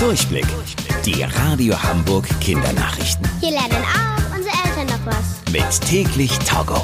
Durchblick. Die Radio Hamburg Kindernachrichten. Hier lernen auch unsere Eltern noch was. Mit täglich Togo.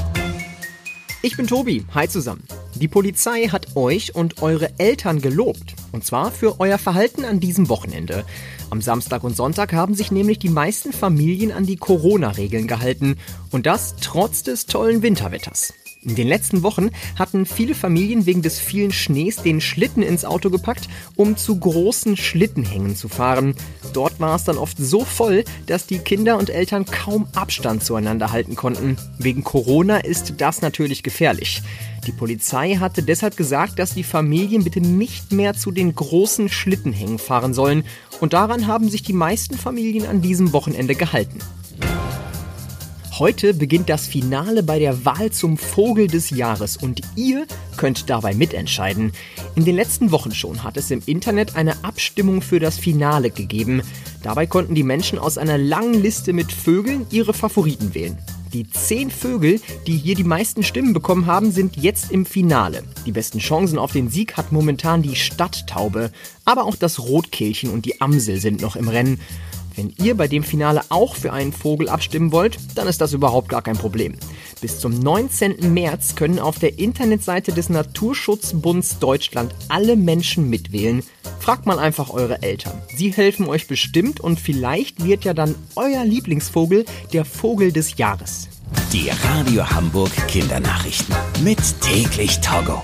Ich bin Tobi. Hi zusammen. Die Polizei hat euch und eure Eltern gelobt. Und zwar für euer Verhalten an diesem Wochenende. Am Samstag und Sonntag haben sich nämlich die meisten Familien an die Corona-Regeln gehalten. Und das trotz des tollen Winterwetters. In den letzten Wochen hatten viele Familien wegen des vielen Schnees den Schlitten ins Auto gepackt, um zu großen Schlittenhängen zu fahren. Dort war es dann oft so voll, dass die Kinder und Eltern kaum Abstand zueinander halten konnten. Wegen Corona ist das natürlich gefährlich. Die Polizei hatte deshalb gesagt, dass die Familien bitte nicht mehr zu den großen Schlittenhängen fahren sollen. Und daran haben sich die meisten Familien an diesem Wochenende gehalten. Heute beginnt das Finale bei der Wahl zum Vogel des Jahres und ihr könnt dabei mitentscheiden. In den letzten Wochen schon hat es im Internet eine Abstimmung für das Finale gegeben. Dabei konnten die Menschen aus einer langen Liste mit Vögeln ihre Favoriten wählen. Die zehn Vögel, die hier die meisten Stimmen bekommen haben, sind jetzt im Finale. Die besten Chancen auf den Sieg hat momentan die Stadttaube, aber auch das Rotkehlchen und die Amsel sind noch im Rennen. Wenn ihr bei dem Finale auch für einen Vogel abstimmen wollt, dann ist das überhaupt gar kein Problem. Bis zum 19. März können auf der Internetseite des Naturschutzbunds Deutschland alle Menschen mitwählen. Fragt mal einfach eure Eltern. Sie helfen euch bestimmt und vielleicht wird ja dann euer Lieblingsvogel der Vogel des Jahres. Die Radio Hamburg Kindernachrichten. Mit täglich Togo.